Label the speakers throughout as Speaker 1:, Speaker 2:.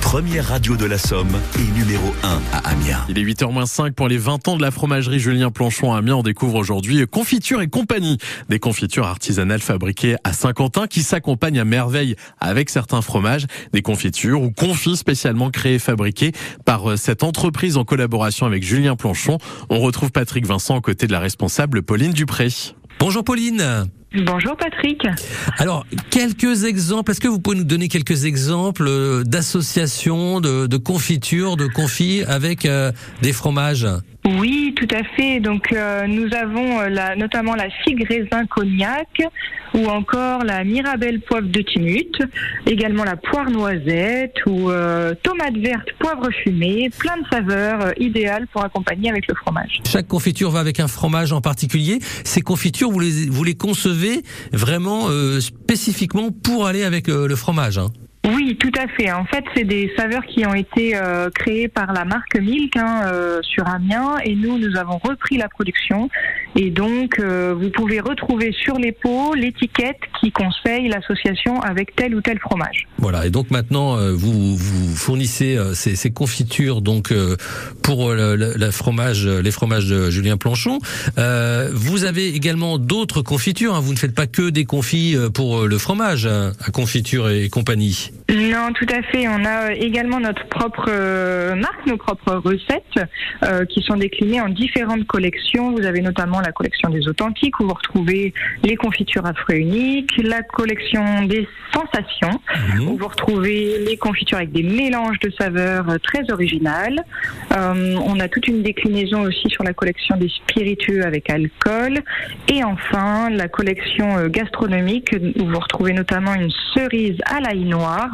Speaker 1: Première radio de la Somme et numéro 1 à Amiens.
Speaker 2: Il est 8h-5 pour les 20 ans de la fromagerie Julien Planchon à Amiens. On découvre aujourd'hui Confiture et compagnie. Des confitures artisanales fabriquées à Saint-Quentin qui s'accompagnent à merveille avec certains fromages. Des confitures ou confits spécialement créés et fabriqués par euh, cette entreprise en collaboration avec Julien Planchon. On retrouve Patrick Vincent aux côtés de la responsable Pauline Dupré.
Speaker 3: Bonjour Pauline.
Speaker 4: Bonjour Patrick.
Speaker 3: Alors, quelques exemples, est-ce que vous pouvez nous donner quelques exemples euh, d'associations, de, confitures, de confits avec euh, des fromages?
Speaker 4: Oui, tout à fait. Donc euh, nous avons la, notamment la figue raisin cognac ou encore la mirabelle poivre de Timut, également la poire noisette ou euh, tomate verte poivre fumé, plein de saveurs idéales pour accompagner avec le fromage.
Speaker 3: Chaque confiture va avec un fromage en particulier. Ces confitures, vous les, vous les concevez vraiment spécifiquement pour aller avec le fromage hein
Speaker 4: oui, tout à fait. En fait, c'est des saveurs qui ont été euh, créées par la marque Milk hein, euh, sur Amiens et nous, nous avons repris la production. Et donc, euh, vous pouvez retrouver sur les pots l'étiquette qui conseille l'association avec tel ou tel fromage.
Speaker 3: Voilà. Et donc maintenant, vous, vous fournissez ces, ces, confitures donc pour le, fromage, les fromages de Julien Planchon. vous avez également d'autres confitures. Hein. Vous ne faites pas que des confits pour le fromage à confiture et compagnie.
Speaker 4: Non, tout à fait. On a euh, également notre propre euh, marque, nos propres recettes euh, qui sont déclinées en différentes collections. Vous avez notamment la collection des authentiques où vous retrouvez les confitures à fruits uniques, la collection des sensations mmh. où vous retrouvez les confitures avec des mélanges de saveurs très originales. on a toute une déclinaison aussi sur la collection des spiritueux avec alcool et enfin la collection gastronomique où vous retrouvez notamment une cerise à l'ail noir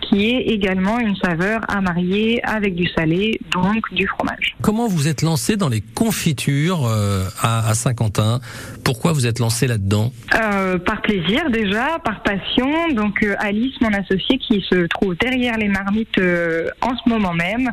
Speaker 4: qui est également une saveur à marier avec du salé, donc du fromage.
Speaker 3: Comment vous êtes lancé dans les confitures euh, à, Saint-Quentin? Pourquoi vous êtes lancé là-dedans?
Speaker 4: Euh, Par plaisir déjà, par passion. Donc euh, Alice, mon associée, qui se trouve derrière les marmites en ce moment même,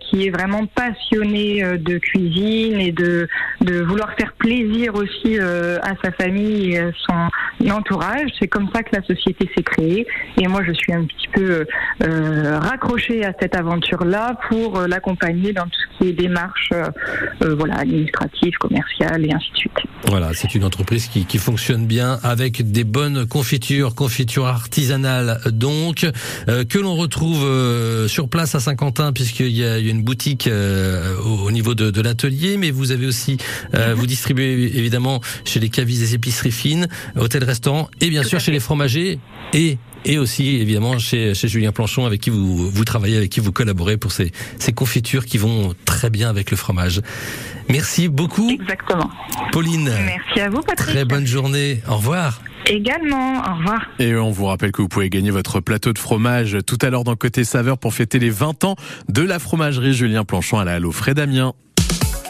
Speaker 4: qui est vraiment passionnée de cuisine et de, de vouloir faire plaisir aussi à sa famille et à son entourage. C'est comme ça que la société s'est créée. Et moi, je suis un petit peu euh, raccrocher à cette aventure-là pour euh, l'accompagner dans tout ce qui est démarche euh, voilà, administrative, commerciale et ainsi de suite.
Speaker 3: Voilà, c'est une entreprise qui, qui, fonctionne bien avec des bonnes confitures, confitures artisanales donc, que l'on retrouve sur place à Saint-Quentin puisqu'il y, y, a une boutique au, niveau de, de l'atelier, mais vous avez aussi, mhm. vous distribuez évidemment chez les cavistes des épiceries fines, hôtels-restaurants et bien sûr chez les fromagers et et aussi évidemment chez, chez Julien Planchon avec qui vous, vous travaillez, avec qui vous collaborez pour ces, ces confitures qui vont très bien avec le fromage. Merci beaucoup.
Speaker 4: Exactement.
Speaker 3: Pauline.
Speaker 4: Merci à vous Patrick.
Speaker 3: Très bonne journée. Au revoir.
Speaker 4: Également, au revoir.
Speaker 2: Et on vous rappelle que vous pouvez gagner votre plateau de fromage tout à l'heure dans Côté Saveur pour fêter les 20 ans de la fromagerie Julien Planchon à la Halle Fred Damien.